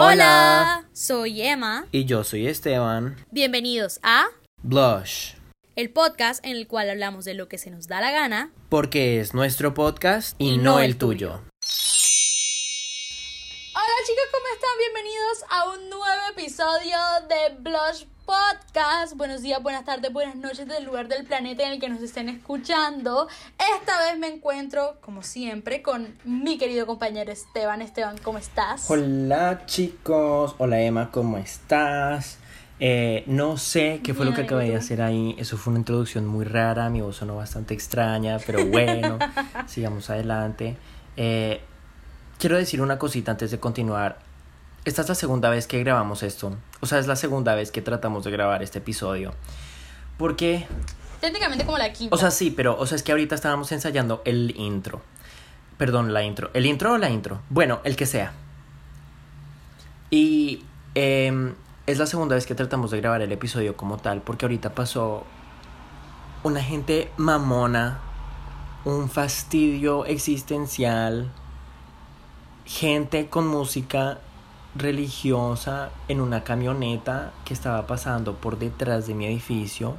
Hola, soy Emma. Y yo soy Esteban. Bienvenidos a Blush. El podcast en el cual hablamos de lo que se nos da la gana. Porque es nuestro podcast y, no, el tuyo. Hola chicos, ¿cómo están? Bienvenidos a un nuevo episodio de Blush Podcast. Buenos días, buenas tardes, buenas noches del lugar del planeta en el que nos estén escuchando. Esta vez me encuentro, como siempre, con mi querido compañero Esteban. Esteban, ¿cómo estás? Hola chicos, hola Emma, ¿cómo estás? Eh, no sé qué fue lo que acabé de hacer ahí. Eso fue una introducción muy rara. Mi voz sonó bastante extraña, pero bueno, sigamos adelante. Eh, quiero decir una cosita antes de continuar. Esta es la segunda vez que grabamos esto. O sea, es la segunda vez que tratamos de grabar este episodio. Porque. Técnicamente como la quinta. O sea, sí, pero o sea, es que ahorita estábamos ensayando el intro. Perdón, la intro. ¿El intro o la intro? Bueno, el que sea. Y. Eh, es la segunda vez que tratamos de grabar el episodio como tal, porque ahorita pasó una gente mamona, un fastidio existencial, gente con música religiosa en una camioneta que estaba pasando por detrás de mi edificio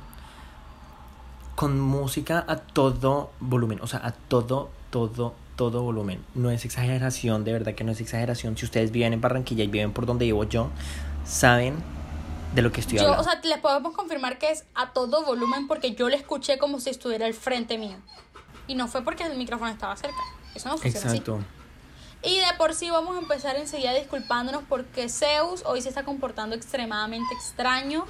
con música a todo volumen, o sea, a todo, todo, todo volumen. No es exageración, de verdad que no es exageración. Si ustedes viven en Barranquilla y viven por donde vivo yo, saben de lo que estoy hablando. O sea, les podemos confirmar que es a todo volumen porque yo le escuché como si estuviera al frente mío. Y no fue porque el micrófono estaba cerca. Eso no funciona Exacto. Y de por sí vamos a empezar enseguida disculpándonos porque Zeus hoy se está comportando extremadamente extraño.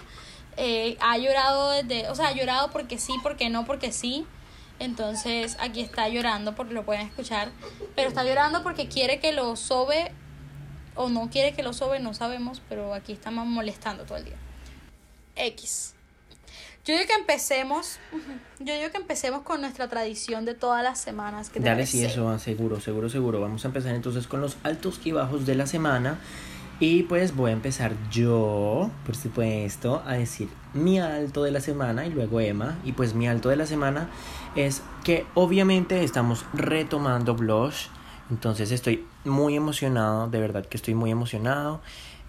Eh, ha llorado desde, o sea, ha llorado porque sí, porque no, porque sí. Entonces aquí está llorando porque lo pueden escuchar. Pero está llorando porque quiere que lo sobe o no quiere que lo sobe, no sabemos, pero aquí estamos molestando todo el día. X. Yo digo que empecemos, yo digo que empecemos con nuestra tradición de todas las semanas. Que Dale, sí, eso, seguro, seguro, seguro. Vamos a empezar entonces con los altos y bajos de la semana. Y pues voy a empezar yo, por supuesto, a decir mi alto de la semana y luego Emma. Y pues mi alto de la semana es que obviamente estamos retomando Blush. Entonces estoy muy emocionado, de verdad que estoy muy emocionado.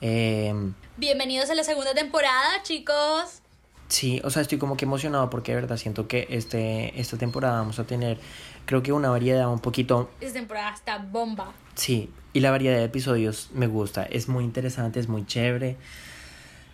Em, Bienvenidos a la segunda temporada, chicos. Sí, o sea, estoy como que emocionado porque de verdad siento que este, esta temporada vamos a tener, creo que una variedad un poquito... Esta temporada está bomba. Sí, y la variedad de episodios me gusta, es muy interesante, es muy chévere.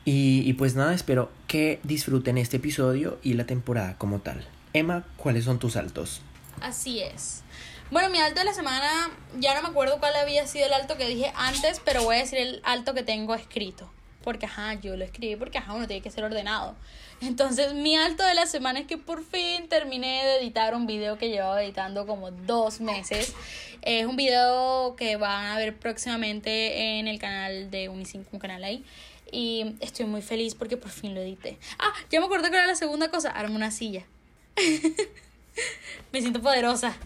Y, y pues nada, espero que disfruten este episodio y la temporada como tal. Emma, ¿cuáles son tus saltos? Así es. Bueno, mi alto de la semana, ya no me acuerdo cuál había sido el alto que dije antes, pero voy a decir el alto que tengo escrito. Porque, ajá, yo lo escribí porque, ajá, uno tiene que ser ordenado. Entonces, mi alto de la semana es que por fin terminé de editar un video que llevaba editando como dos meses. Es un video que van a ver próximamente en el canal de Unicinco, un canal ahí. Y estoy muy feliz porque por fin lo edité. Ah, ya me acuerdo que era la segunda cosa, armo una silla. me siento poderosa.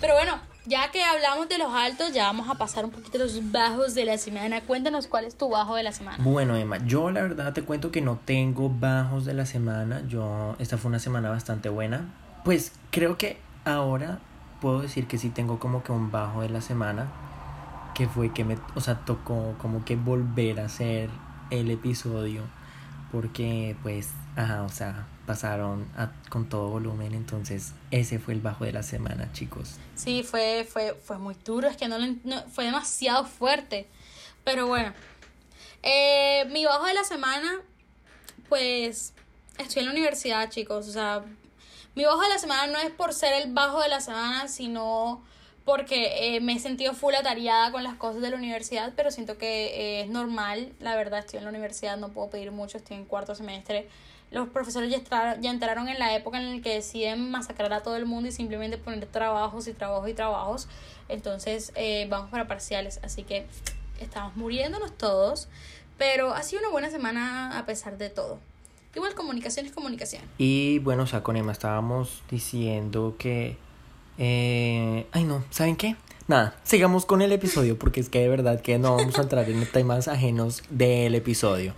Pero bueno, ya que hablamos de los altos, ya vamos a pasar un poquito a los bajos de la semana. Cuéntanos cuál es tu bajo de la semana. Bueno, Emma, yo la verdad te cuento que no tengo bajos de la semana. Yo, esta fue una semana bastante buena. Pues creo que ahora puedo decir que sí tengo como que un bajo de la semana. Que fue que me, o sea, tocó como que volver a hacer el episodio. Porque pues, ajá, o sea, pasaron con todo volumen, entonces ese fue el bajo de la semana, chicos. Sí, fue, fue, fue muy duro, es que no, fue demasiado fuerte, pero bueno. Eh, mi bajo de la semana, pues estoy en la universidad, chicos, o sea, mi bajo de la semana no es por ser el bajo de la semana, sino porque eh, me he sentido full atareada con las cosas de la universidad, pero siento que eh, es normal, la verdad, estoy en la universidad, no puedo pedir mucho, estoy en cuarto semestre los profesores ya, ya entraron en la época en la que deciden masacrar a todo el mundo y simplemente poner trabajos y trabajos y trabajos. Entonces eh, vamos para parciales, así que estamos muriéndonos todos, pero ha sido una buena semana a pesar de todo. Igual comunicación es comunicación. Y bueno, o sea, con Emma estábamos diciendo que... Eh, ay no, ¿saben qué? Nada, sigamos con el episodio porque es que de verdad que no vamos a entrar en temas ajenos del episodio.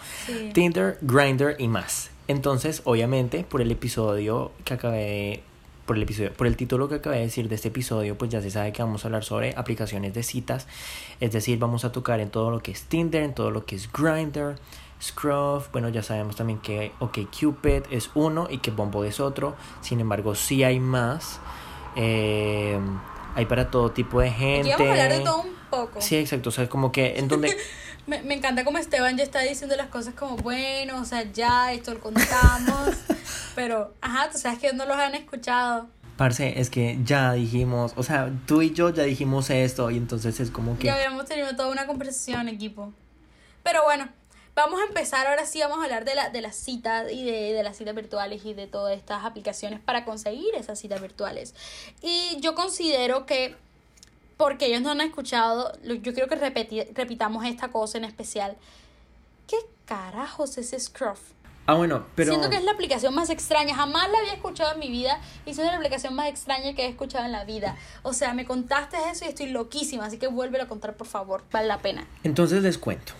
Tinder, Grinder y más. Entonces, obviamente, por el episodio que acabé por el episodio, por el título que acabé de decir de este episodio, pues ya se sabe que vamos a hablar sobre aplicaciones de citas. Es decir, vamos a tocar en todo lo que es Tinder, en todo lo que es Grindr, Scruff. Bueno, ya sabemos también que OkCupid es uno y que Bumble es otro. Sin embargo, sí hay más. Eh, hay para todo tipo de gente. Aquí vamos a hablar de todo un poco. Sí, exacto. O sea, como que en donde. me, me encanta como Esteban ya está diciendo las cosas como, bueno, o sea, ya, esto lo contamos. pero, ajá, tú sabes que no los han escuchado. Parce, es que ya dijimos, o sea, tú y yo ya dijimos esto y entonces es como que... Ya habíamos tenido toda una conversación, equipo. Pero bueno, vamos a empezar, ahora sí vamos a hablar de, la, de las citas y de, de las citas virtuales y de todas estas aplicaciones para conseguir esas citas virtuales. Y yo considero que, porque ellos no han escuchado, yo quiero que repeti- repitamos esta cosa en especial. ¿Qué carajos es Scruff? Ah, bueno, pero... Siento que es la aplicación más extraña. Jamás la había escuchado en mi vida. Y es la aplicación más extraña que he escuchado en la vida. O sea, me contaste eso y estoy loquísima. Así que vuélvelo a contar, por favor. Vale la pena. Entonces les cuento.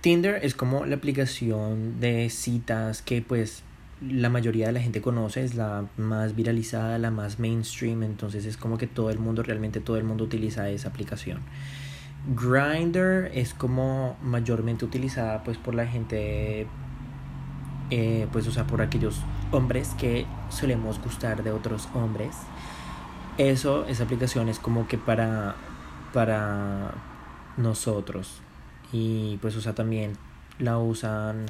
Tinder es como la aplicación de citas que pues la mayoría de la gente conoce, es la más viralizada, la más mainstream, entonces es como que todo el mundo, realmente todo el mundo utiliza esa aplicación. Grindr es como mayormente utilizada pues por la gente, eh, pues o sea, por aquellos hombres que solemos gustar de otros hombres. Eso, esa aplicación es como que para, para nosotros. Y pues, o sea, también la usan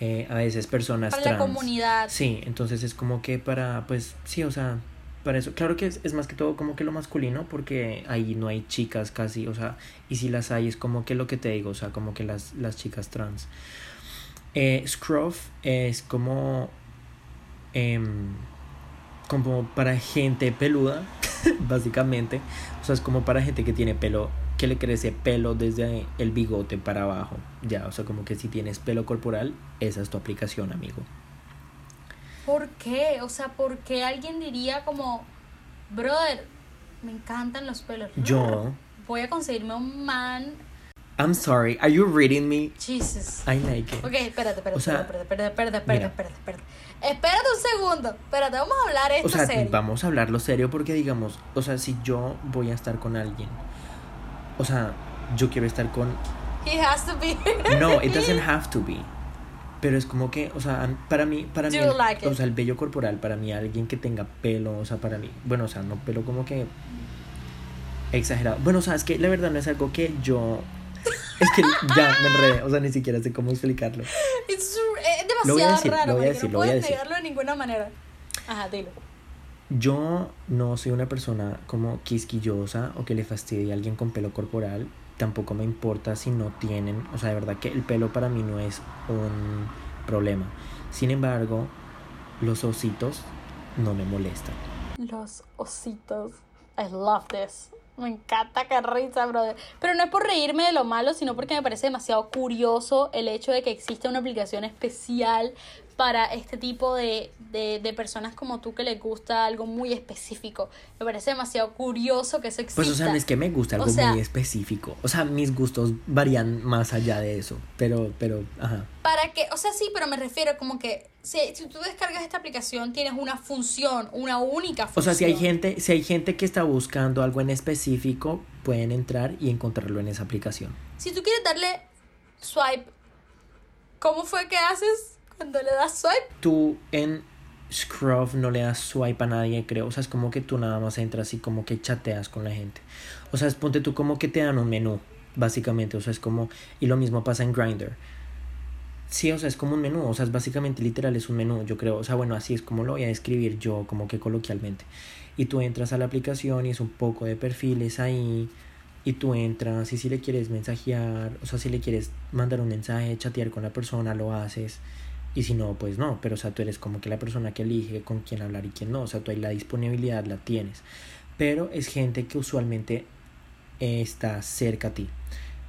eh, a veces personas Para la trans. comunidad. Sí, entonces es como que para, pues, sí, o sea, para eso. Claro que es, es más que todo como que lo masculino, porque ahí no hay chicas casi, o sea, y si las hay es como que lo que te digo, o sea, como que las, las chicas trans. Eh, Scruff es como, em, como para gente peluda, básicamente. O sea, es como para gente que tiene pelo, que le crece pelo desde el bigote para abajo. Ya, o sea, como que si tienes pelo corporal, esa es tu aplicación, amigo. ¿Por qué? O sea, ¿por qué alguien diría como, brother, me encantan los pelos? Yo, Voy a conseguirme un man. I'm sorry, are you reading me? Jesus. I like it. Ok, espérate, espérate, O sea, espérate, espérate, espérate, espérate, espérate, espérate. Espérate un segundo. Espérate, vamos a hablar esto O sea, serio. vamos a hablarlo serio porque digamos, o sea, si yo voy a estar con alguien, o sea, yo quiero estar con He has to be. No, it doesn't have to be. Pero es como que, o sea, para mí, para Do mí, like o sea, el vello corporal, para mí, alguien que tenga pelo, o sea, para mí, bueno, o sea, no pelo como que exagerado. Bueno, o sea, es que la verdad no es algo que yo, es que ya me enredé, o sea, ni siquiera sé cómo explicarlo. It's, es demasiado Lo voy a decir, raro, lo voy a decir, no lo voy a puedes decir. negarlo de ninguna manera. Ajá, dilo. Yo no soy una persona como quisquillosa o que le fastidie a alguien con pelo corporal. Tampoco me importa si no tienen, o sea, de verdad que el pelo para mí no es un problema. Sin embargo, los ositos no me molestan. Los ositos. I love this. Me encanta que risa, brother. Pero no es por reírme de lo malo, sino porque me parece demasiado curioso el hecho de que exista una aplicación especial para este tipo de, de, de personas como tú que les gusta algo muy específico. Me parece demasiado curioso que eso exista. Pues, o sea, no es que me gusta O algo sea- muy específico. O sea, mis gustos varían más allá de eso. Pero, pero, ajá. Para que, o sea, sí, pero me refiero como que si, si tú descargas esta aplicación tienes una función, una única función. O sea, si hay gente, si hay gente que está buscando algo en específico, pueden entrar y encontrarlo en esa aplicación. Si tú quieres darle swipe, ¿cómo fue que haces cuando le das swipe? tú en Scruff no le das swipe a nadie, creo. O sea, es como que tú nada más entras y como que chateas con la gente. O sea, ponte tú como que te dan un menú, básicamente. O sea, es como. Y lo mismo pasa en Grindr. Sí, o sea, es como un menú. O sea, es básicamente literal, es un menú, yo creo. O sea, bueno, así es como lo voy a describir yo, como que coloquialmente. Y tú entras a la aplicación y es un poco de perfiles ahí. Y tú entras y si le quieres mensajear, o sea, si le quieres mandar un mensaje, chatear con la persona, lo haces. Y si no, pues no. Pero, o sea, tú eres como que la persona que elige con quién hablar y quién no. O sea, tú ahí la disponibilidad la tienes. Pero es gente que usualmente está cerca a ti.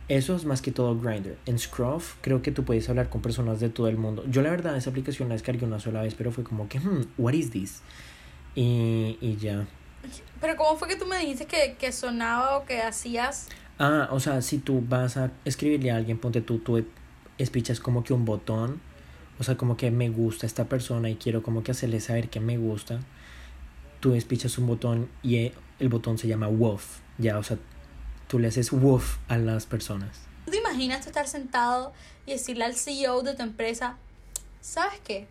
Eso es más que todo Grindr. En Scruff creo que tú puedes hablar con personas de todo el mundo. Yo la verdad esa aplicación la descargué una sola vez, pero fue como que, hmm, what is this? Y, y ya. Pero ¿cómo fue que tú me dijiste que, que sonaba o que hacías? Ah, o sea, si tú vas a escribirle a alguien, ponte tú, tú espichas como que un botón. O sea, como que me gusta esta persona y quiero como que hacerle saber que me gusta. tú despichas un botón y e, el botón se llama woof, ya, o sea, tú le haces woof a las personas. ¿Tú te imaginas estar sentado y decirle al CEO de tu empresa, ¿sabes qué?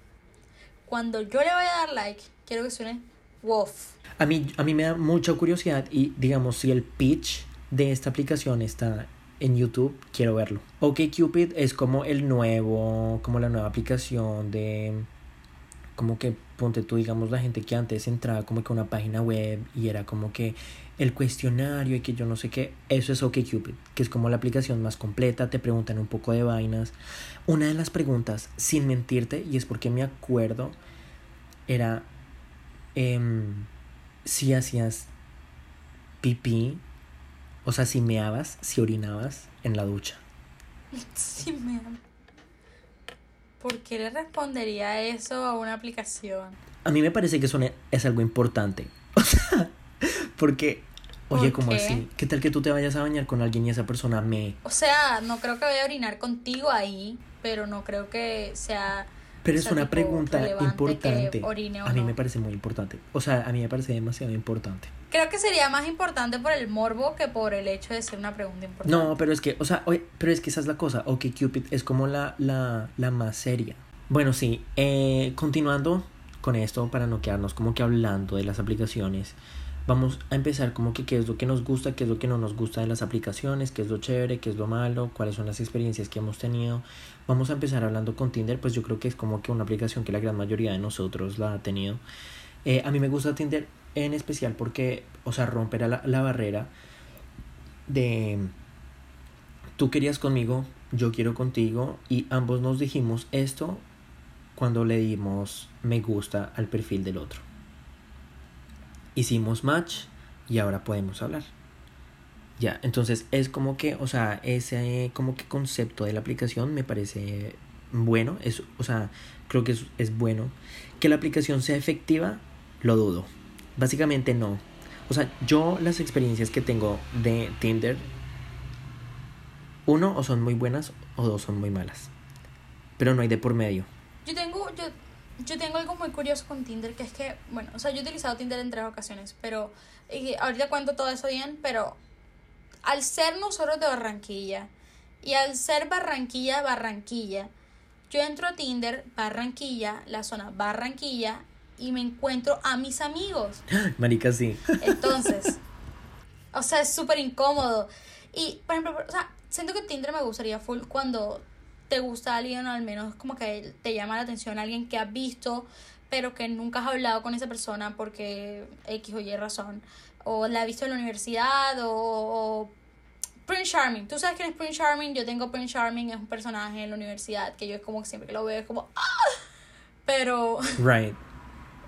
Cuando yo le vaya a dar like, quiero que suene woof. A mí, a mí me da mucha curiosidad y digamos, si el pitch de esta aplicación está en YouTube, quiero verlo. OkCupid es como el nuevo, como la nueva aplicación de, como que ponte tú, digamos, la gente que antes entraba como que a una página web y era como que el cuestionario y que yo no sé qué, eso es OkCupid, que es como la aplicación más completa, te preguntan un poco de vainas. Una de las preguntas, sin mentirte, y es porque me acuerdo, era em, si hacías pipí o sea, si meabas, si orinabas en la ducha. Sí, me ¿Por qué le respondería eso a una aplicación? A mí me parece que eso es algo importante. O sea, porque, oye, ¿cómo así? ¿Qué tal que tú te vayas a bañar con alguien y esa persona me... O sea, no creo que vaya a orinar contigo ahí, pero no creo que sea... Pero es una pregunta importante. a mí me parece muy importante. O sea, a mí me parece demasiado importante. Creo que sería más importante por el morbo que por el hecho de ser una pregunta importante. No, pero es que, o sea, oye, pero es que esa es la cosa. Ok, Cupid es como la, la, la más seria. Bueno, sí, eh, continuando con esto, para no quedarnos como que hablando de las aplicaciones, vamos a empezar como que qué es lo que nos gusta, qué es lo que no nos gusta de las aplicaciones, qué es lo chévere, qué es lo malo, cuáles son las experiencias que hemos tenido. Vamos a empezar hablando con Tinder, pues yo creo que es como que una aplicación que la gran mayoría de nosotros la ha tenido. Eh, a mí me gusta Tinder en especial porque, o sea, romper la, la barrera de tú querías conmigo, yo quiero contigo y ambos nos dijimos esto cuando le dimos me gusta al perfil del otro. Hicimos match y ahora podemos hablar. Ya, entonces es como que, o sea, ese como que concepto de la aplicación me parece bueno, es, o sea, creo que es, es bueno. Que la aplicación sea efectiva, lo dudo. Básicamente no. O sea, yo las experiencias que tengo de Tinder, uno, o son muy buenas o dos son muy malas. Pero no hay de por medio. Yo tengo, yo, yo tengo algo muy curioso con Tinder, que es que, bueno, o sea, yo he utilizado Tinder en tres ocasiones, pero y ahorita cuento todo eso bien, pero al ser nosotros de Barranquilla y al ser Barranquilla, Barranquilla, yo entro a Tinder, Barranquilla, la zona Barranquilla, y me encuentro a mis amigos. Marica, sí. Entonces, o sea, es súper incómodo. Y, por ejemplo, o sea, siento que Tinder me gustaría full cuando te gusta alguien o al menos como que te llama la atención alguien que has visto, pero que nunca has hablado con esa persona porque X o Y razón. O la has visto en la universidad o, Prince Charming. ¿Tú sabes quién es Prince Charming? Yo tengo Prince Charming, es un personaje en la universidad que yo es como siempre que lo veo es como... ¡Ah! Pero... Right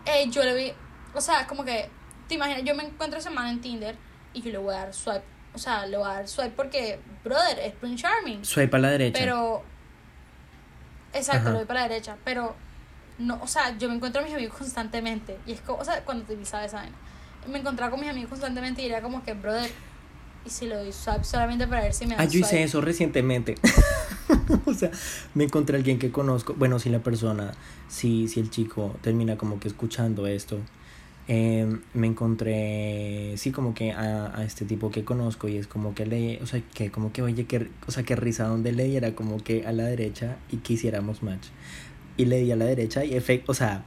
eh, yo le vi, o sea, como que, te imaginas, yo me encuentro esa semana en Tinder y yo le voy a dar swipe, o sea, le voy a dar swipe porque, brother, es Prince Charming. Swipe a la derecha. Pero, exacto, le voy para la derecha, pero, no, o sea, yo me encuentro a mis amigos constantemente y es como, o sea, cuando utilizaba esa vaina, me encontraba con mis amigos constantemente y era como que, brother, y si lo doy swipe solamente para ver si me da Ah, yo hice eso recientemente. o sea, me encontré a alguien que conozco. Bueno, si la persona, si, si el chico termina como que escuchando esto, em, me encontré, sí, como que a, a, este tipo que conozco y es como que le, o sea, que como que, oye, que, o sea, que risa donde le era como que a la derecha y quisiéramos match. Y le di a la derecha y, efect, o sea,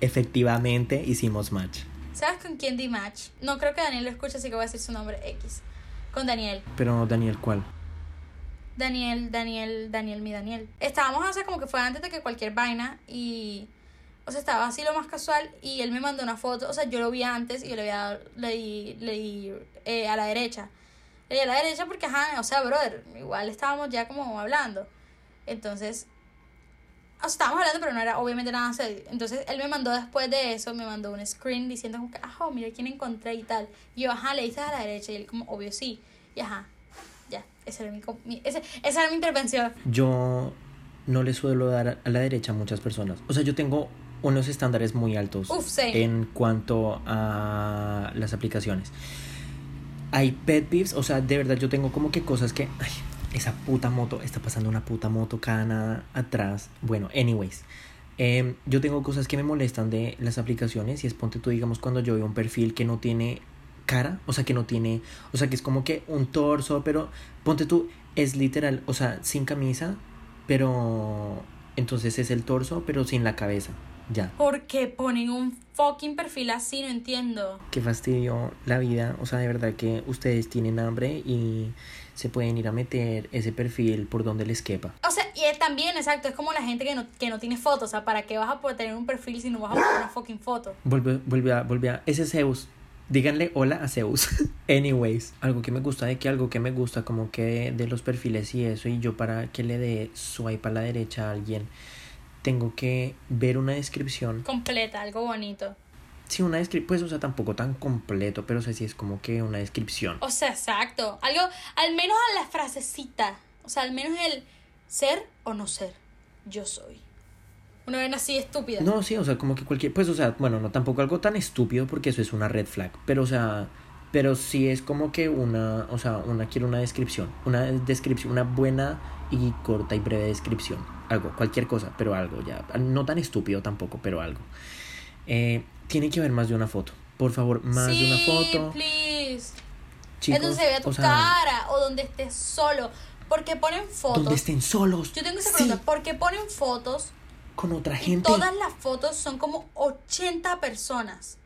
efectivamente hicimos match. ¿Sabes con quién di match? No creo que Daniel lo escuche, así que voy a decir su nombre X. Con Daniel. Pero Daniel, ¿cuál? Daniel, Daniel, Daniel, mi Daniel. Estábamos, o sea, como que fue antes de que cualquier vaina y... O sea, estaba así lo más casual y él me mandó una foto. O sea, yo lo vi antes y yo le di eh, a la derecha. Le di a la derecha porque, ajá, o sea, brother, igual estábamos ya como hablando. Entonces, o sea, estábamos hablando, pero no era obviamente nada serio. Entonces, él me mandó después de eso, me mandó un screen diciendo como que, ajá, mira quién encontré y tal. Y yo, ajá, le dices a la derecha y él como, obvio sí. Y ajá, ya, esa era mi, esa era mi intervención. Yo no le suelo dar a la derecha a muchas personas. O sea, yo tengo unos estándares muy altos en cuanto a las aplicaciones. Hay pet peeves, o sea, de verdad yo tengo como que cosas que... Ay, esa puta moto, está pasando una puta moto cada nada atrás. Bueno, anyways. Em, yo tengo cosas que me molestan de las aplicaciones y es ponte tú, digamos, cuando yo veo un perfil que no tiene cara, o sea, que no tiene, o sea, que es como que un torso, pero ponte tú, es literal, o sea, sin camisa, pero entonces es el torso, pero sin la cabeza, ya. ¿Por qué ponen un fucking perfil así? No entiendo. Qué fastidio la vida, o sea, de verdad que ustedes tienen hambre y se pueden ir a meter ese perfil por donde les quepa. O sea, y es también, exacto, es como la gente que no, que no tiene fotos. O sea, ¿para qué vas a poder tener un perfil si no vas a poner una fucking foto? Vuelve, vuelve a, vuelve a, ese es Zeus. Díganle hola a Zeus. Anyways, algo que me gusta de que algo que me gusta como que de los perfiles y eso y yo para que le dé swipe a la derecha a alguien tengo que ver una descripción. Completa, algo bonito. Sí, una descripción, pues, o sea, tampoco tan completo, pero o sea, sí es como que una descripción. O sea, exacto. Algo, al menos a la frasecita. O sea, al menos el ser o no ser. Yo soy. Una vez así estúpida. No, sí, o sea, como que cualquier, pues, o sea, bueno, no tampoco algo tan estúpido porque eso es una red flag, pero, o sea, pero sí es como que una, o sea, una, quiero una descripción, una descripción, una buena y corta y breve descripción, algo, cualquier cosa, pero algo ya, no tan estúpido tampoco, pero algo. Eh, tiene que haber más de una foto, por favor, más de una foto. please. Chicos, es donde se vea tu o sea, cara o donde estés solo. Porque ponen fotos. Donde estén solos. Yo tengo esa Sí, pregunta. ¿Por qué ponen fotos? Con otra Y gente. todas las fotos son como 80 personas.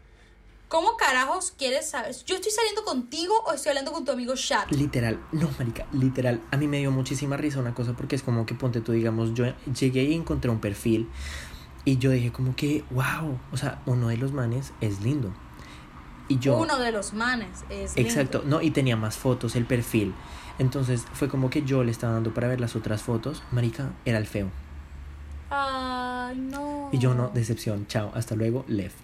¿Cómo carajos quieres saber? ¿Yo estoy saliendo contigo o estoy hablando con tu amigo chat? Literal, no, marica, literal. A mí me dio muchísima risa una cosa porque es como que ponte tú, digamos, yo llegué y encontré un perfil y yo dije como que, wow, o sea, uno de los manes es lindo. Y yo, Uno de los manes es lindo. exacto, no, y tenía más fotos el perfil. Entonces fue como que yo le estaba dando para ver las otras fotos. Marica, era el feo. Ay, no. Y yo no, decepción, chao, hasta luego, left.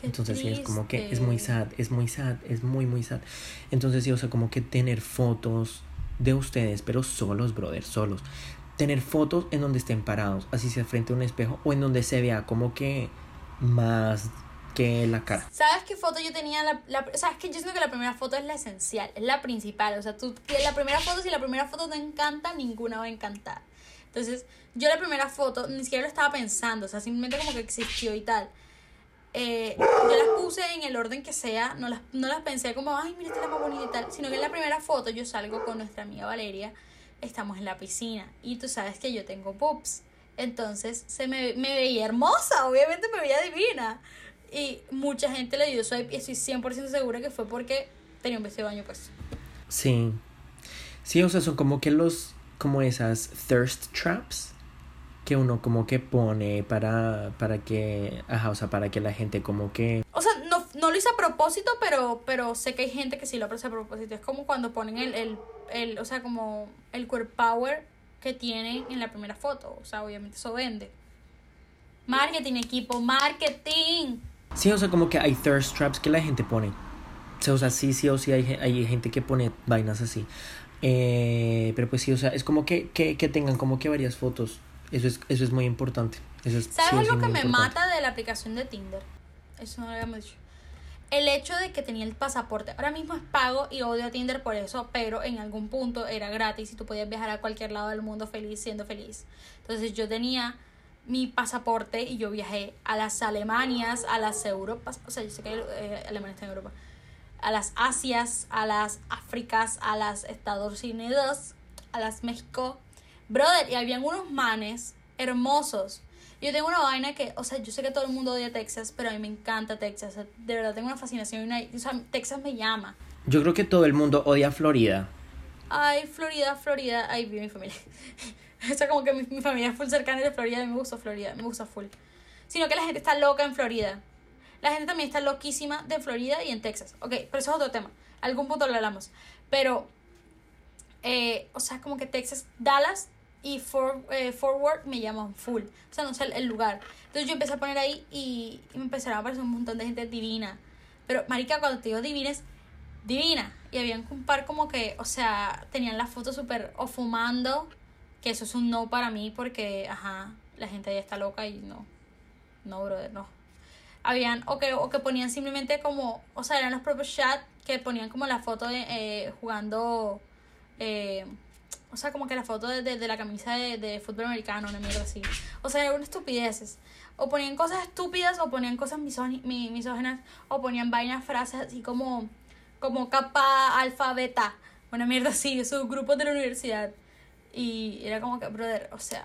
Qué Entonces sí, es como que es muy sad, es muy sad, es muy, muy sad. Entonces sí, o sea, como que tener fotos de ustedes, pero solos, brother, solos. Tener fotos en donde estén parados, así sea frente a un espejo, o en donde se vea como que más que la cara. ¿Sabes qué foto yo tenía? La, la, o sea, es que yo siento que la primera foto es la esencial, es la principal. O sea, tú, la primera foto, si la primera foto te encanta, ninguna va a encantar. Entonces, yo la primera foto ni siquiera lo estaba pensando, o sea, simplemente como que existió y tal. Eh, yo las puse en el orden que sea, no las, no las pensé como, ay, mira, esta es la más bonita y tal, sino que en la primera foto yo salgo con nuestra amiga Valeria, estamos en la piscina y tú sabes que yo tengo boobs. Entonces se me, me veía hermosa, obviamente me veía divina. Y mucha gente le dio swipe y estoy 100% segura que fue porque tenía un vestido de baño pues. Sí. Sí, o sea, son como que los, como esas thirst traps que uno como que pone para, para que, ajá, o sea, para que la gente como que O sea, no, no lo hice a propósito, pero, pero sé que hay gente que sí lo hace a propósito. Es como cuando ponen el, el, el, o sea, como el core power que tienen en la primera foto. O sea, obviamente eso vende. Marketing, equipo, marketing. Sí, o sea, como que hay thirst traps que la gente pone. O sea, o sea, sí, sí o sí hay, hay gente que pone vainas así. Eh, pero pues sí, o sea, es como que, que, que tengan como que varias fotos. Eso es, eso es muy importante. Eso es, ¿Sabes sí algo que me importante. mata de la aplicación de Tinder? Eso no lo habíamos dicho. El hecho de que tenía el pasaporte. Ahora mismo es pago y odio a Tinder por eso, pero en algún punto era gratis y tú podías viajar a cualquier lado del mundo feliz siendo feliz. Entonces yo tenía mi pasaporte y yo viajé a las Alemanias, a las Europas, o sea, yo sé que eh, Alemania está en Europa, a las Asias, a las Áfricas, a las Estados Unidos, a las México. Brother, y habían unos manes hermosos. Yo tengo una vaina que, o sea, yo sé que todo el mundo odia Texas, pero a mí me encanta Texas. O sea, de verdad tengo una fascinación. Una, o sea, Texas me llama. Yo creo que todo el mundo odia Florida. Ay, Florida, Florida. Ahí vive mi familia. o sea, como que mi, mi familia es full cercana de Florida y me gusta Florida, me gusta full. Sino que la gente está loca en Florida. La gente también está loquísima de Florida y en Texas. Ok, pero eso es otro tema. Algún punto lo hablamos. Pero, eh, o sea, como que Texas, Dallas y For, eh, me llaman full. O sea, no sé el, lugar. Entonces yo empecé a poner ahí y, me empezaron a aparecer un montón de gente divina. Pero, marica, cuando te digo divina es divina. Y habían un par como que, o sea, tenían la foto súper o fumando, que eso es un no para mí porque, ajá, la gente ahí está loca y no. No, brother, no. Habían, o que, o que ponían simplemente como, o sea, eran los propios chats que ponían como la foto de eh, jugando, eh, O sea, como que la foto de, de, de la camisa de, de fútbol americano, una mierda así. O sea, eran estupideces. O ponían cosas estúpidas, o ponían cosas mi- misógenas, o ponían vainas, frases así como, como capa, alfa, beta. Una mierda así, esos grupos de la universidad. Y era como que, brother, o sea,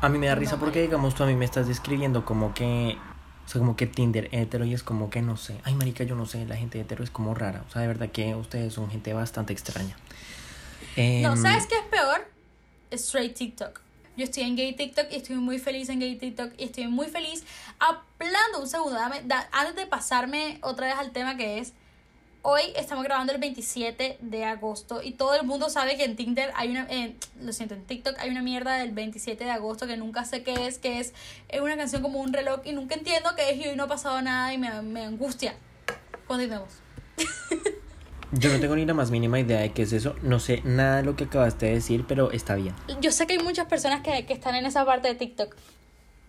A mí me da risa porque, digamos, tú a mí me estás describiendo como que. O sea, como que Tinder hetero y es como que no sé. Ay, marica, yo no sé. La gente hetero es como rara. O sea, de verdad que ustedes son gente bastante extraña. No, Em, ¿sabes qué es peor? Straight TikTok. Yo estoy en gay TikTok y estoy muy feliz en gay TikTok y estoy muy feliz hablando un segundo. dame- da- antes de pasarme otra vez al tema que es, hoy estamos grabando el 27 de agosto y todo el mundo sabe que en Tinder hay una, eh, lo siento, en TikTok hay una mierda del 27 de agosto que nunca sé qué es, que es, es una canción como un reloj y nunca entiendo qué es y hoy no ha pasado nada y me, me angustia. Continuemos. Yo no tengo ni la más mínima idea de qué es eso. No sé nada de lo que acabaste de decir, pero está bien. Yo sé que hay muchas personas que, que están en esa parte de TikTok.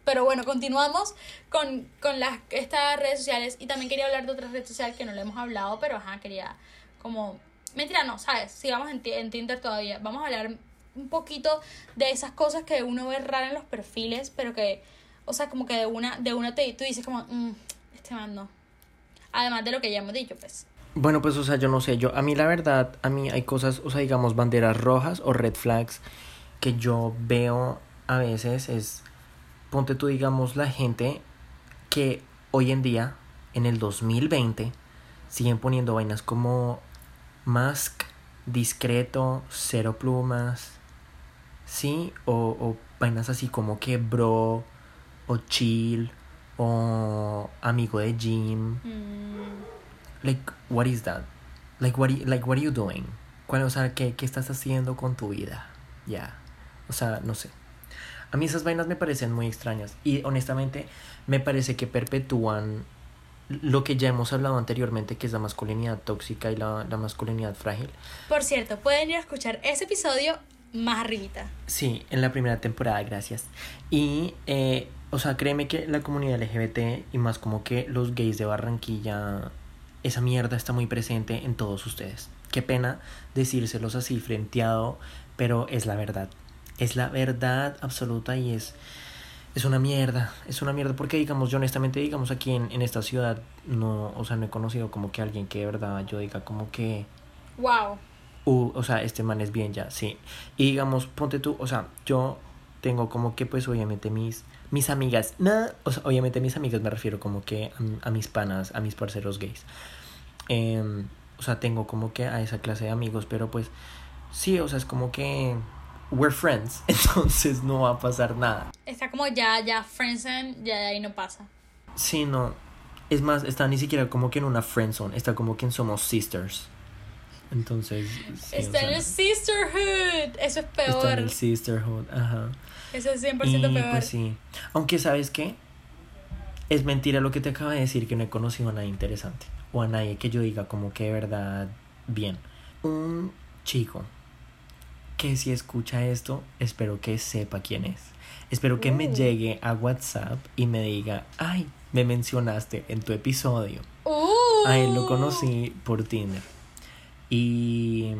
Pero bueno, continuamos con, con las, estas redes sociales. Y también quería hablar de otras redes sociales que no le hemos hablado, pero ajá, quería como... Mentira, no, ¿sabes? Sigamos en, en Tinder todavía. Vamos a hablar un poquito de esas cosas que uno ve rara en los perfiles, pero que, o sea, como que de una, de una te, tú dices como, "Mm, este man no. Además de lo que ya hemos dicho, pues. Bueno, pues, o sea, yo no sé. Yo, a mí la verdad, a mí hay cosas, o sea, digamos, banderas rojas o red flags que yo veo a veces es, ponte tú, digamos, la gente que hoy en día, en el 2020, siguen poniendo vainas como mask, discreto, cero plumas, ¿sí? O, o vainas así como que bro, o chill, o amigo de gym. Mm, Like, what is that? Like, what, like, what are you doing? ¿Cuál, o sea, ¿qué, qué estás haciendo con tu vida? Ya. O sea, no sé. A mí esas vainas me parecen muy extrañas. Y honestamente, me parece que perpetúan lo que ya hemos hablado anteriormente, que es la masculinidad tóxica y la, la masculinidad frágil. Por cierto, pueden ir a escuchar ese episodio más arribita. Sí, en la primera temporada, gracias. Y, eh, o sea, créeme que la comunidad LGBT y más como que los gays de Barranquilla, esa mierda está muy presente en todos ustedes. Qué pena decírselos así frenteado, pero es la verdad. Es la verdad absoluta y es, es una mierda. Es una mierda porque, digamos, yo honestamente, digamos, aquí en, en esta ciudad, no, o sea, no he conocido como que alguien que de verdad yo diga como que... Wow. Uh, o sea, este man es bien ya, sí. Y digamos, ponte tú, o sea, yo tengo como que pues obviamente mis mis amigas, no, o sea, obviamente mis amigas me refiero como que a, a mis panas, a mis parceros gays. Em, o sea, tengo como que a esa clase de amigos, pero pues sí, o sea, es como que we're friends, entonces no va a pasar nada. Está como ya, ya Friendzone, ya de ahí no pasa. Sí, no. Es más, está ni siquiera como que en una friendzone, está como que en somos sisters. Entonces, sí, o está en el Sisterhood. Eso es peor. Está en el sisterhood, ajá. Eso es 100% Y peor. pues sí. Aunque, ¿sabes qué? Es mentira lo que te acaba de decir, que no he conocido a nadie interesante. O a nadie que yo diga como que de verdad bien. Un chico que si escucha esto, espero que sepa quién es. Espero que me Uh. llegue a WhatsApp y me diga, ay, me mencionaste en tu episodio. Uh. A él lo conocí por Tinder. Y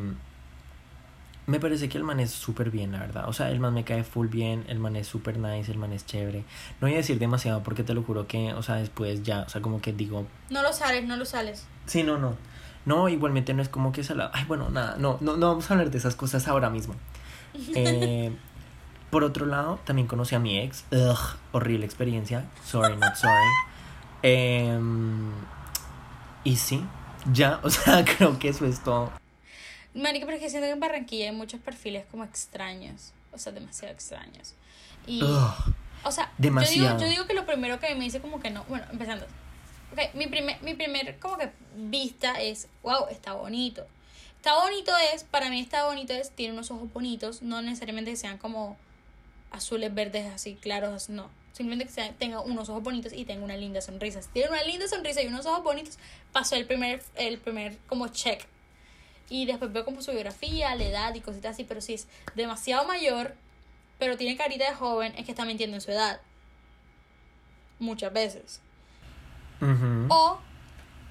me parece que el man es súper bien, la verdad. O sea, el man me cae full bien, el man es súper nice, el man es chévere. No voy a decir demasiado porque te lo juro que, o sea, después ya, o sea, como que digo, No lo sales, no lo sales. sí, no, no. No, igualmente no es como que salado. Ay, bueno, nada, no, no, no vamos a hablar de esas cosas ahora mismo. Eh, por otro lado, también conocí a mi ex. Ugh, horrible experiencia. Sorry, not sorry. Em, y sí, ya, o sea, creo que eso es todo. Marica, pero es que siento que en Barranquilla hay muchos perfiles como extraños. O sea, demasiado extraños. Y. Ugh, O sea, Demasiado. Yo, digo, yo digo que lo primero que me dice como que no. Bueno, empezando. Ok, mi primer, mi primer como que vista es, wow, está bonito. Está bonito es, para mí está bonito es, tiene unos ojos bonitos, no necesariamente que sean como azules, verdes, así claros, no. Simplemente que sea- tenga unos ojos bonitos y tenga una linda sonrisa. Si tiene una linda sonrisa y unos ojos bonitos, pasó el primer, el primer como check. Y después veo como su biografía, la edad y cositas así, pero si es demasiado mayor, pero tiene carita de joven, es que está mintiendo en su edad. Muchas veces. Ujú. O,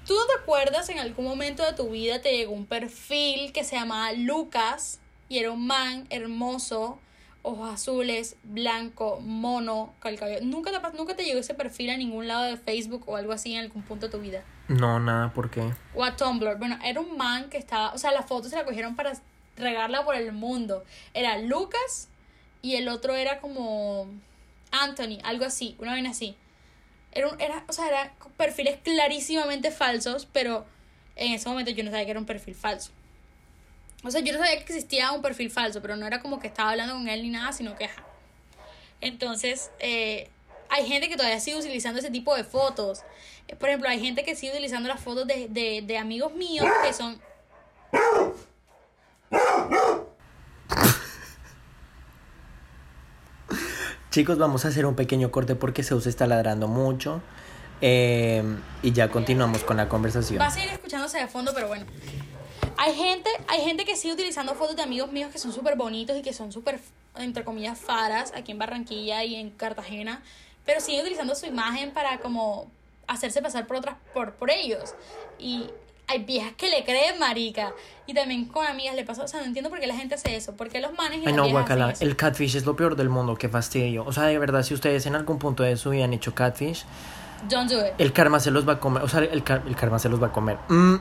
¿tú no te acuerdas en algún momento de tu vida te llegó un perfil que se llamaba Lucas? Y era un man hermoso, ojos azules, blanco, mono, con el cabello. ¿Nunca te, ¿Nunca te llegó ese perfil a ningún lado de Facebook o algo así en algún punto de tu vida? No, nada, ¿por qué? O a Tumblr. Bueno, era un man que estaba. O sea, la foto se la cogieron para regarla por el mundo. Era Lucas y el otro era como. Anthony, algo así, una vaina así. Era, un- era, o sea, eran perfiles clarísimamente falsos, pero en ese momento yo no sabía que era un perfil falso. O sea, yo no sabía que existía un perfil falso, pero no era como que estaba hablando con él ni nada, sino que. ajá. Entonces, eh, hay gente que todavía sigue utilizando ese tipo de fotos. Eh, Por ejemplo, hay gente que sigue utilizando las fotos de, de, de amigos míos que son. Chicos, vamos a hacer un pequeño corte porque Zeus está ladrando mucho. Eh, y ya continuamos con la conversación. Va a seguir escuchándose de fondo, pero bueno. Hay gente, hay gente que sigue utilizando fotos de amigos míos que son súper bonitos y que son súper, entre comillas, faras aquí en Barranquilla y en Cartagena. Pero sigue utilizando su imagen para como hacerse pasar por otras, por, por ellos. Y hay viejas que le creen, marica. Y también con amigas le pasa. O sea, no entiendo por qué la gente hace eso. ¿Por qué los manes y Ay las no, viejas guacala, hacen eso? el catfish es lo peor del mundo, qué fastidio. O sea, de verdad, si ustedes en algún punto de su vida han hecho catfish, Don't do it. el karma se los va a comer. O sea, el, car- el karma se los va a comer. Mm,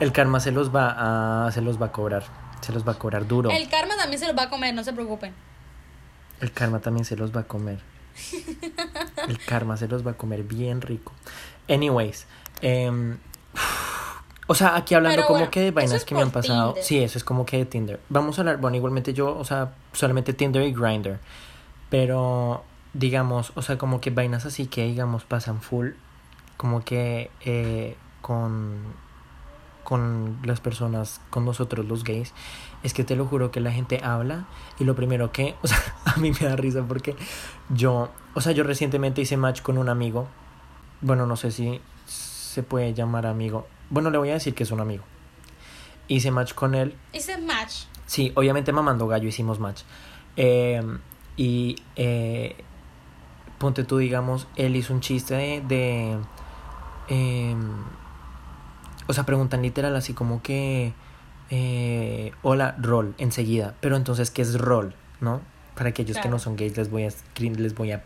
el karma se los va a. se los va a cobrar. Se los va a cobrar duro. El karma también se los va a comer, no se preocupen. El karma también se los va a comer. El karma se los va a comer bien rico. Anyways, em, o sea, aquí hablando como que de vainas es que me han pasado. Tinder. Sí, eso es como que de Tinder. Vamos a hablar, bueno, igualmente yo, o sea, solamente Tinder y Grinder. Pero, digamos, o sea, como que vainas así que, digamos, pasan full. Como que eh, con, con las personas, con nosotros los gays. Es que te lo juro que la gente habla y lo primero que, o sea, a mí me da risa porque yo, o sea, yo recientemente hice match con un amigo. Bueno, no sé si se puede llamar amigo. Bueno, le voy a decir que es un amigo. Hice match con él. Hice match. Sí, obviamente mamando gallo hicimos match. Eh, y eh, ponte tú, digamos, él hizo un chiste de... de eh, o sea, preguntan literal así como que... eh, hola, rol, enseguida. Pero entonces, ¿qué es rol? ¿No? Para aquellos que no son gays les voy a les voy a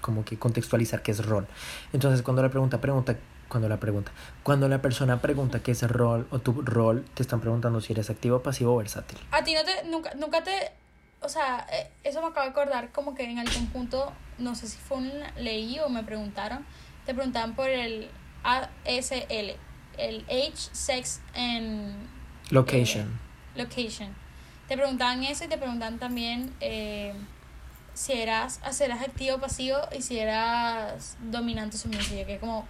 como que contextualizar qué es rol. Entonces, cuando la pregunta pregunta cuando la pregunta, cuando la persona pregunta qué es rol o tu rol, te están preguntando si eres activo, pasivo o versátil. A ti no te, nunca, nunca te, o sea, eh, eso me acabo de acordar como que en algún punto, no sé si fue un leí o me preguntaron, te preguntaban por el ASL, el Age, Sex and Location. eh, Location. Te preguntaban eso y te preguntaban también eh, si eras, si eras activo o pasivo y si eras dominante o sumiso. que como,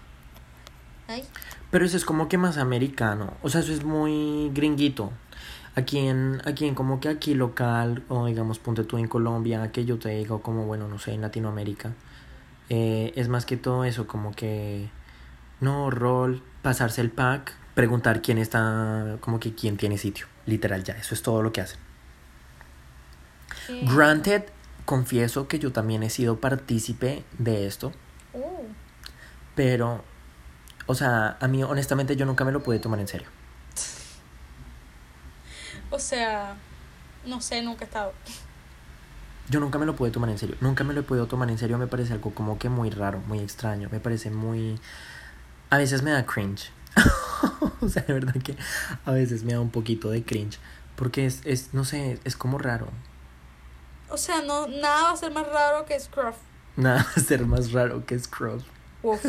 ay, Pero eso es como que más americano. O sea, eso es muy gringuito. Aquí en, aquí en como que aquí local, o digamos, ponte tú en Colombia, que yo te digo como, bueno, no sé, en Latinoamérica. eh, es más que todo eso, como que, no, rol, pasarse el pack, preguntar quién está, como que quién tiene sitio. Literal, ya, eso es todo lo que hacen. qué- Granted, confieso que yo también he sido partícipe de esto. Uh, Pero, o sea, a mí honestamente yo nunca me lo pude tomar en serio. o sea, no sé, nunca he estado. Yo nunca me lo pude tomar en serio. Nunca me lo he podido tomar en serio. Me parece algo como que muy raro, muy extraño. Me parece muy... A veces me da cringe. o sea, de verdad que a veces me da un poquito de cringe. Porque es, es no sé, es como raro. O sea, no, nada va a ser más raro que Scruff. Nada va a ser más raro que Scrub. Uf.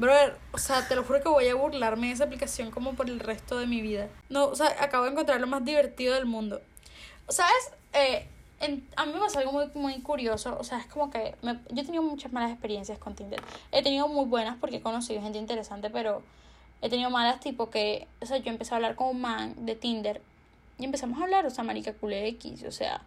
Brother, o sea, te lo juro que voy a burlarme de esa aplicación como por el resto de mi vida. No, o sea, acabo de encontrar lo más divertido del mundo. ¿Sabes? Eh, en- a mí me pasó algo muy, muy curioso. O sea, es como que me- yo he tenido muchas malas experiencias con Tinder. He tenido muy buenas porque he conocido gente interesante, pero he tenido malas tipo que, o sea, yo empecé a hablar con un man de Tinder y empezamos a hablar, o sea, marica culé X, o sea,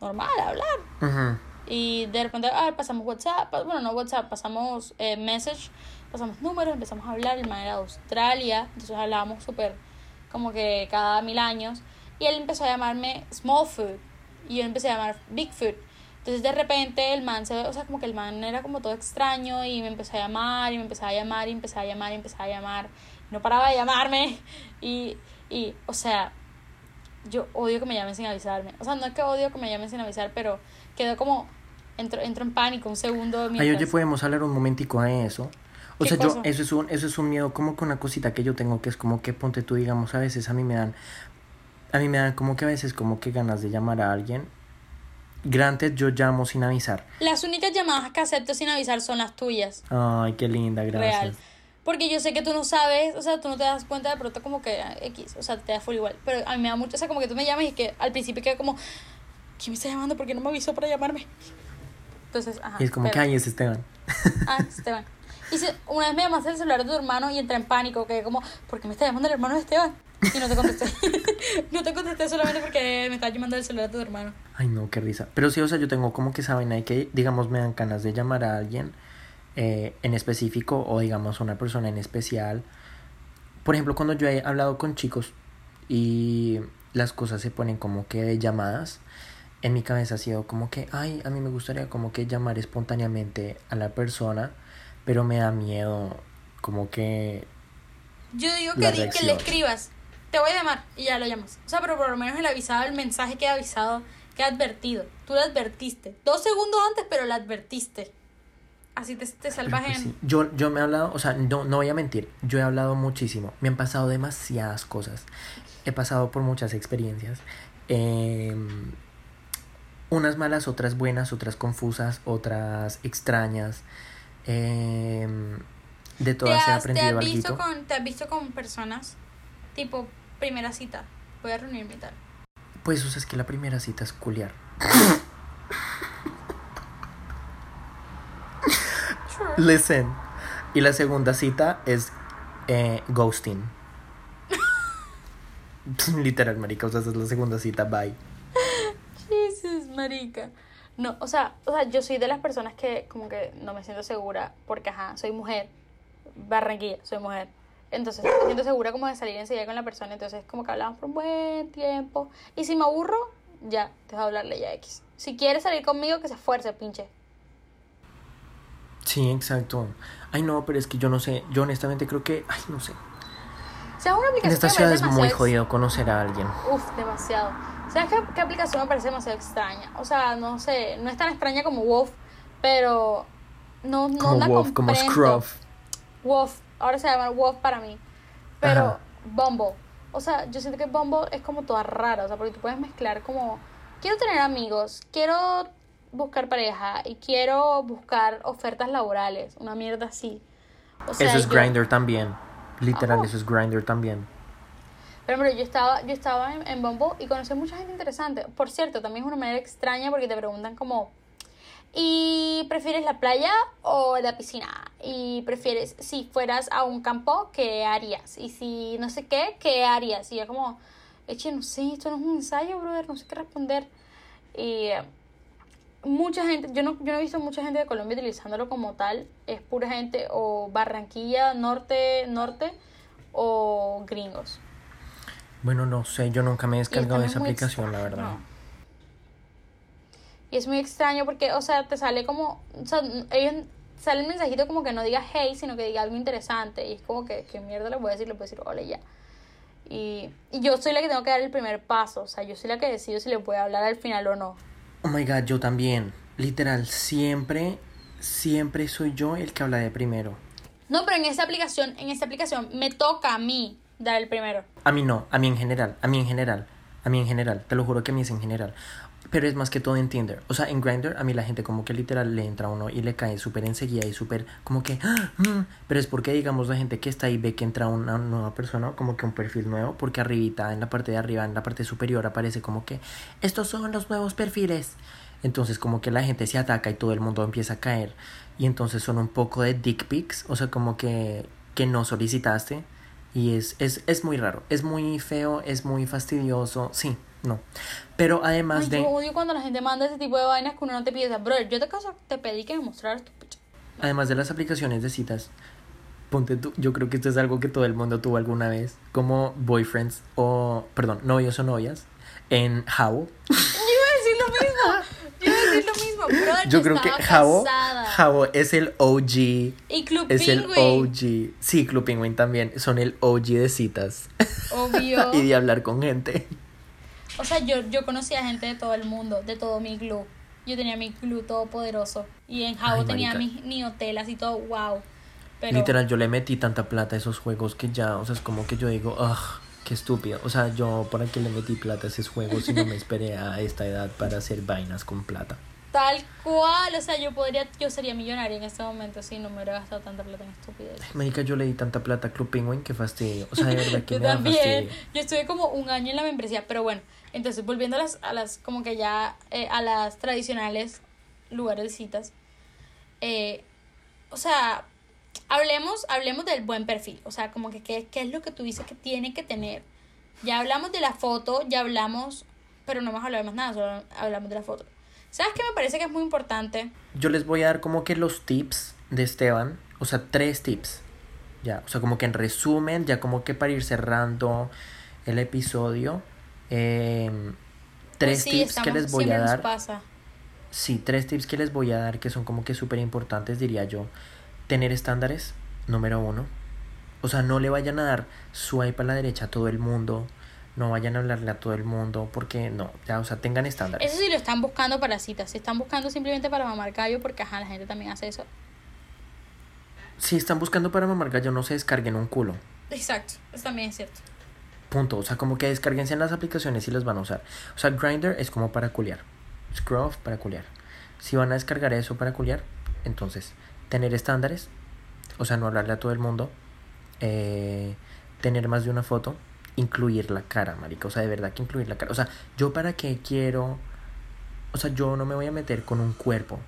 normal, hablar. Ujú. Y de repente, ah, pasamos WhatsApp, bueno, no WhatsApp, pasamos eh, message, pasamos números, empezamos a hablar, el man era de Australia, entonces hablábamos súper como que cada mil años. Y él empezó a llamarme Small Food y yo empecé a llamar Big Food. Entonces de repente el man se, o sea, como que el man era como todo extraño y me empezó a llamar y me empezó a llamar y empezó a llamar y empezó a llamar. No paraba de llamarme y, y o sea, yo odio que me llamen sin avisarme. O sea, no es que odio que me llamen sin avisar, pero quedo como, entro, entro en pánico un segundo. Ay, Mientras... oye, podemos hablar un momentico de eso. O ¿Qué sea, yo, cosa? eso es un, eso es un miedo, como que una cosita que yo tengo que es como que ponte tú, digamos, a veces a mí me dan, a mí me dan como que a veces como que ganas de llamar a alguien. Granted, yo llamo sin avisar. Las únicas llamadas que acepto sin avisar son las tuyas, Ay, qué linda, gracias. real. Porque yo sé que tú no sabes, o sea, tú no te das cuenta de pronto como que X, o sea, te da full igual. Pero a mí me da mucho, o sea, como que tú me llamas y que al principio queda como, ¿quién me está llamando? ¿Por qué no me avisó para llamarme? Entonces, ajá. Y es como pero- que, ay, es Esteban. Ah, Esteban. Y si una vez me llamaste el celular de tu hermano y entré en pánico, que como, ¿por qué me está llamando el hermano de Esteban? Y no te contesté. no te contesté solamente porque me estaba llamando el celular de tu hermano. Ay, no, qué risa. Pero sí, o sea, yo tengo como que esa vaina de que, digamos, me dan ganas de llamar a alguien eh, en específico o, digamos, a una persona en especial. Por ejemplo, cuando yo he hablado con chicos y las cosas se ponen como que de llamadas, en mi cabeza ha sido como que, ay, a mí me gustaría como que llamar espontáneamente a la persona, pero me da miedo como que... Yo digo que, di- que le escribas, te voy a llamar y ya lo llamas. O sea, pero por lo menos el avisado, el mensaje queda avisado, queda advertido. Tú lo advertiste. Dos segundos antes, pero lo advertiste. Así te, te salvas pues en... sí, Yo, yo me he hablado, o sea, no, no voy a mentir, yo he hablado muchísimo, me han pasado demasiadas cosas, he pasado por muchas experiencias, em, unas malas, otras buenas, otras confusas, otras extrañas, em, de ¿Te todas he has, te, aprendido has visto algo. con, ¿Te has visto con personas tipo primera cita? Voy a reunirme y tal. Pues o sea, es que la primera cita es culiar. Listen. Y la segunda cita es eh, ghosting. Literal, marica, o sea, esa es la segunda cita, bye. Jesus, marica. No, o sea, o sea, yo soy de las personas que como que no me siento segura porque, ajá, soy mujer. Barranquilla, soy mujer. Entonces, me siento segura como de salir enseguida con la persona. Entonces, como que hablamos por un buen tiempo. Y si me aburro, ya, dejo de hablarle ya X. Si quiere salir conmigo, que se esfuerce, pinche. Sí, exacto. Ay, no, pero es que yo no sé, yo honestamente creo que, ay, no sé. O sea, una En esta ciudad es muy jodido conocer a alguien. Uf, demasiado. ¿Sabes qué, qué aplicación me parece demasiado extraña? O sea, no sé, no es tan extraña como Wolf, pero no, no Como la Wolf, como. Scruff. Wolf, ahora se llama Wolf para mí. Pero Ajá. Bumble, o sea, yo siento que Bumble es como toda rara, o sea, porque tú puedes mezclar como, quiero tener amigos, quiero buscar pareja y quiero buscar ofertas laborales, una mierda así. O sea, Eso es yo- Grinder también. Literal, Ajá. eso es Grinder también. Pero hombre, yo estaba, yo estaba en, en Bumble y conocí mucha gente interesante. Por cierto, también es una manera extraña porque te preguntan como, ¿y prefieres la playa o la piscina? Y prefieres, si fueras a un campo, ¿qué harías? Y si no sé qué, ¿qué harías? Y yo como, eche, no sé, esto no es un ensayo, brother, no sé qué responder. Y eh, mucha gente, yo no, yo no he visto mucha gente de Colombia utilizándolo como tal. Es pura gente o Barranquilla, norte, norte o gringos. Bueno, no sé, yo nunca me he descargado también esa aplicación, la verdad. Y es muy extraño porque, o sea, te sale como, o sea, ellos sale el mensajito como que no diga hey, sino que diga algo interesante. Y es como que, ¿qué mierda le voy a decir? Le puedo decir hola y ya. Y, y yo soy la que tengo que dar el primer paso. O sea, yo soy la que decido si le voy a hablar al final o no. Oh my god, yo también. Literal, siempre, siempre soy yo el que habla de primero. No, pero en esta aplicación, en esta aplicación me toca a mí dar el primero. A mí no, a mí en general, a mí en general, a mí en general, te lo juro que a mí es en general. Pero es más que todo en Tinder. O sea, en Grindr a mí la gente como que literal le entra a uno y le cae súper enseguida y súper como que... ¡ah! mm. Pero es porque digamos la gente que está ahí ve que entra una nueva persona, como que un perfil nuevo, porque arribita, en la parte de arriba, en la parte superior aparece como que estos son los nuevos perfiles. Entonces como que la gente se ataca y todo el mundo empieza a caer. Y entonces son un poco de dick pics, o sea, como que, que no solicitaste. Y es, es, es muy raro, es muy feo, es muy fastidioso, sí, no. Pero además Ay, de... yo odio cuando la gente manda ese tipo de vainas que uno no te pide. Bro, yo te caso, te pedí que me mostraras tu. Además de las aplicaciones de citas, ponte tú, yo creo que esto es algo que todo el mundo tuvo alguna vez, como boyfriends o, perdón, novios o novias, en How. Yo iba a decir lo mismo. Yo iba Brother, Yo creo que casada. How es el OG, Y Club es el. OG. Sí, Club Penguin también, son el OG de citas Obvio. y de hablar con gente. O sea, yo, yo conocía gente de todo el mundo, de todo mi club. Yo tenía mi club todopoderoso. Y en Jabo Ay, tenía marica. mi, mi hotel así todo, wow. Pero, Literal, yo le metí tanta plata a esos juegos que ya, o sea, es como que yo digo, ugh, qué estúpido. O sea, yo, ¿para qué le metí plata a esos juegos si no me esperé a esta edad para hacer vainas con plata? Tal cual, o sea, yo podría, yo sería millonaria en este momento si no me hubiera gastado tanta plata en estupidez. Marica, yo le di tanta plata a Club Penguin que fastidio. O sea, de verdad que Yo me da también, fastidio. yo estuve como un año en la membresía, pero bueno, entonces volviendo a las, a las como que ya, eh, a las tradicionales lugares de citas, eh, o sea, hablemos, hablemos del buen perfil, o sea, como que qué, qué es lo que tú dices que tiene que tener. Ya hablamos de la foto, ya hablamos, pero no hemos hablado de más nada, solo hablamos de la foto. ¿Sabes qué me parece que es muy importante? Yo les voy a dar como que los tips de Esteban, o sea, tres tips. Ya, o sea, como que en resumen, ya como que para ir cerrando el episodio, eh, tres Pues sí, tips que les voy a nos dar. pasa. Sí, tres tips que les voy a dar que son como que súper importantes, diría yo. Tener estándares, número uno. O sea, no le vayan a dar swipe a la derecha a todo el mundo. No vayan a hablarle a todo el mundo. Porque no, ya, o sea, tengan estándares. Eso sí lo están buscando para citas. Si están buscando simplemente para mamar gallo, porque ajá, la gente también hace eso. Si están buscando para mamar gallo, no se descarguen un culo. Exacto, eso también es cierto. Punto. O sea, como que descarguense en las aplicaciones y las van a usar. O sea, Grindr es como para culiar. Scruff para culiar. Si van a descargar eso para culiar, entonces, tener estándares. O sea, no hablarle a todo el mundo. eh, tener más de una foto. Incluir la cara, marica. O sea, de verdad que incluir la cara. O sea, yo para qué quiero. O sea, yo no me voy a meter con un cuerpo.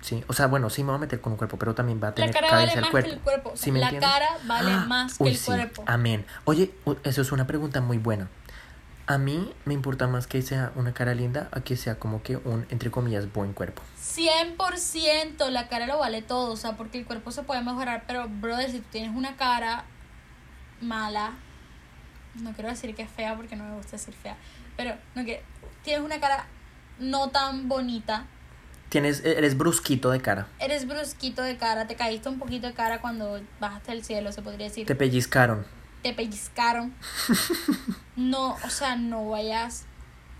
Sí, o sea, bueno, sí me voy a meter con un cuerpo, pero también va a La tener cara cabeza vale el más cuerpo. que el cuerpo. O sea, ¿Sí me la entiendes? cara vale Ah, más que el sí. cuerpo. Amén. Oye, eso es una pregunta muy buena. A mí me importa más que sea una cara linda a que sea como que un, entre comillas, buen cuerpo. 100% la cara lo vale todo, o sea, porque el cuerpo se puede mejorar, pero brother, si tú tienes una cara mala, no quiero decir que es fea porque no me gusta decir fea, pero no que tienes una cara no tan bonita, Tienes, e, eres brusquito de cara. eres brusquito de cara, te caíste un poquito de cara cuando bajaste al cielo, se podría decir. Te pellizcaron. te pellizcaron. No, o sea, no vayas,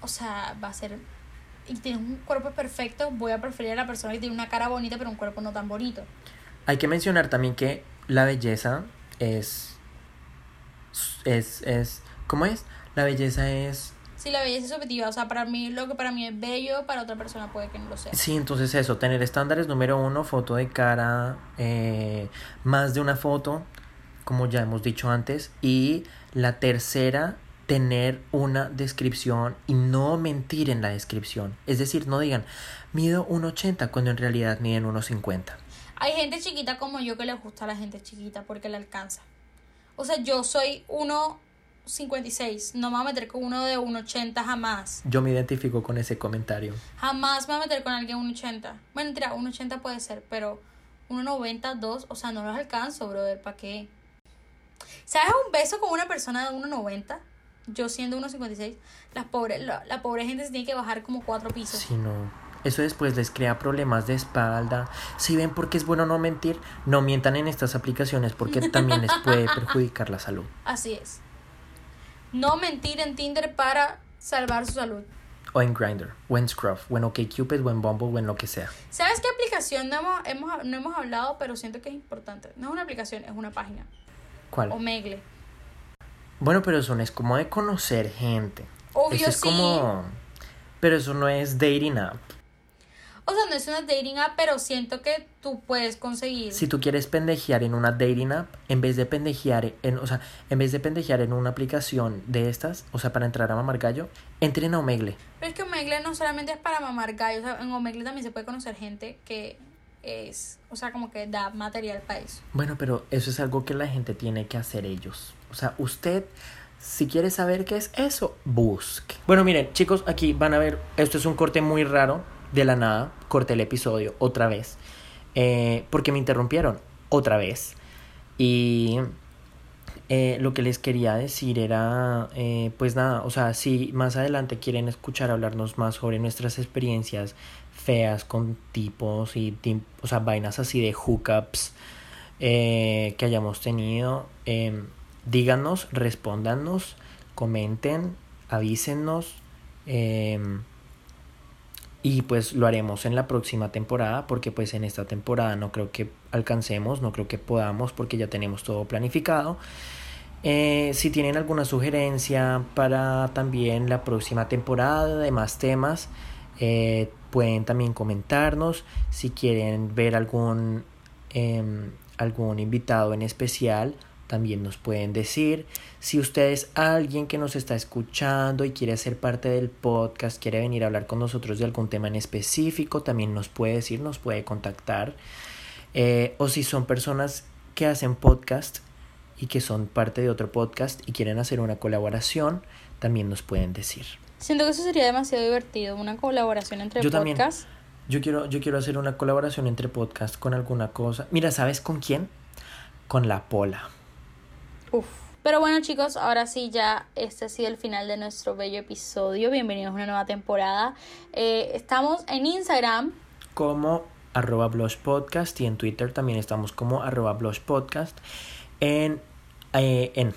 o sea, va a ser y tienes un cuerpo perfecto, voy a preferir a la persona que tiene una cara bonita pero un cuerpo no tan bonito. Hay que mencionar también que la belleza es. Es. es ¿Cómo es? La belleza es. Sí, la belleza es subjetiva, o sea, para mí lo que para mí es bello, para otra persona puede que no lo sea. Sí, entonces eso, tener estándares, número uno, foto de cara, eh, más de una foto, como ya hemos dicho antes. Y la tercera, tener una descripción y no mentir en la descripción. Es decir, no digan, mido 1,80 cuando en realidad miden 1,50. Hay gente chiquita como yo que le gusta a la gente chiquita porque le alcanza. O sea, yo soy 1.56, no me voy a meter con uno de 1.80 jamás. Yo me identifico con ese comentario. Jamás me voy a meter con alguien 1.80. Bueno, mentira, 1.80 puede ser, pero 1.90, 2, o sea, no los alcanzo, brother, ¿para qué? ¿Sabes un beso con una persona de 1.90? Yo siendo 1.56, la pobre, la, la pobre gente se tiene que bajar como cuatro pisos. Si no, eso después les crea problemas de espalda. Si ven por qué es bueno no mentir, no mientan en estas aplicaciones porque también les puede perjudicar la salud. Así es. No mentir en Tinder para salvar su salud. O en Grindr, o en Scruff, o en OkCupid, o en Bumble, o en lo que sea. ¿Sabes qué aplicación no hemos, hemos, no hemos hablado, pero siento que es importante? No es una aplicación, es una página. ¿Cuál? Omegle. Bueno, pero eso no es como de conocer gente. Obvio eso es sí. como... Pero eso no es dating app. O sea, no es una dating app, pero siento que tú puedes conseguir. Si tú quieres pendejear en una dating app, en vez de pendejear en, o sea, en vez de pendejear en una aplicación de estas, o sea, para entrar a mamar gallo, entren a Omegle. Pero es que Omegle no solamente es para mamar gallos, o sea, en Omegle también se puede conocer gente que es, o sea, como que da material para eso. Bueno, pero eso es algo que la gente tiene que hacer ellos. O sea, usted, si quiere saber qué es eso, busque. Bueno, miren, chicos, aquí van a ver, esto es un corte muy raro, de la nada, corté el episodio otra vez, eh, porque me interrumpieron otra vez. Y eh, lo que les quería decir era, eh, pues nada, o sea, si más adelante quieren escuchar hablarnos más sobre nuestras experiencias feas con tipos y, o sea, vainas así de hookups que hayamos tenido, eh, díganos, respóndanos, comenten, avísennos Em, y pues lo haremos en la próxima temporada porque pues en esta temporada no creo que alcancemos, no creo que podamos porque ya tenemos todo planificado. Eh, si tienen alguna sugerencia para también la próxima temporada de más temas, eh, pueden también comentarnos. Si quieren ver algún, em, algún invitado en especial, también nos pueden decir. Si ustedes, alguien que nos está escuchando y quiere ser parte del podcast, quiere venir a hablar con nosotros de algún tema en específico, también nos puede decir, nos puede contactar. Eh, o si son personas que hacen podcast y que son parte de otro podcast y quieren hacer una colaboración, también nos pueden decir. Siento que eso sería demasiado divertido, una colaboración entre Yo también. podcasts. Yo quiero, yo quiero hacer una colaboración entre podcast con alguna cosa. Mira, ¿sabes con quién? Con la Pola. Uf. Pero bueno chicos, ahora sí ya este ha sido el final de nuestro bello episodio. Bienvenidos a una nueva temporada. Eh, estamos en Instagram. como arroba blush podcast y en Twitter también estamos como arroba blush podcast. En, eh, en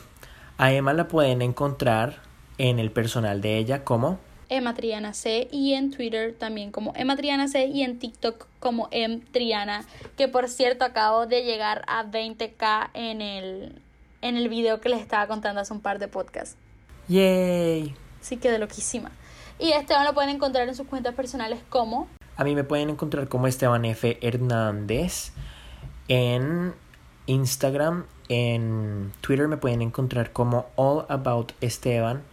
a Emma la pueden encontrar en el personal de ella como Emma Triana C y en Twitter también como Emma Triana C y en TikTok como M Triana, que por cierto acabo de llegar a 20k en el en el video que les estaba contando hace un par de podcasts. Yay. Sí, quedé loquísima. Y Esteban lo pueden encontrar en sus cuentas personales como A mí me pueden encontrar como Esteban F. Hernández en Instagram, en Twitter me pueden encontrar como All About Esteban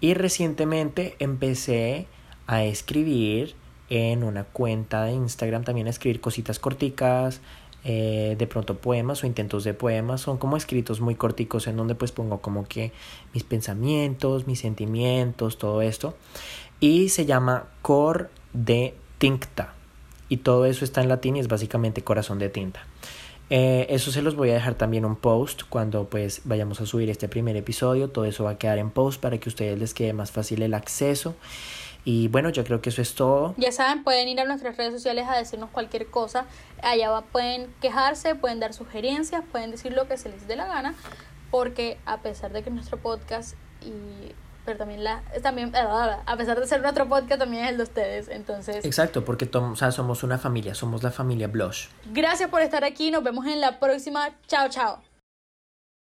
y recientemente empecé a escribir en una cuenta de Instagram también a escribir cositas corticas, eh, de pronto poemas o intentos de poemas, son como escritos muy corticos en donde pues pongo como que mis pensamientos, mis sentimientos, todo esto y se llama Cor de Tincta y todo eso está en latín y es básicamente corazón de tinta. Eh, eso se los voy a dejar también un post cuando pues vayamos a subir este primer episodio. Todo eso va a quedar en post para que a ustedes les quede más fácil el acceso. Y bueno, yo creo que eso es todo. Ya saben, pueden ir a nuestras redes sociales a decirnos cualquier cosa. Allá va- pueden quejarse, pueden dar sugerencias, pueden decir lo que se les dé la gana. Porque a pesar de que nuestro podcast y pero también la también a pesar de ser nuestro podcast también es el de ustedes. Entonces, Exacto, porque tom- o sea, somos una familia, somos la familia Blush. gracias por estar aquí. Nos vemos en la próxima. Chao, chao.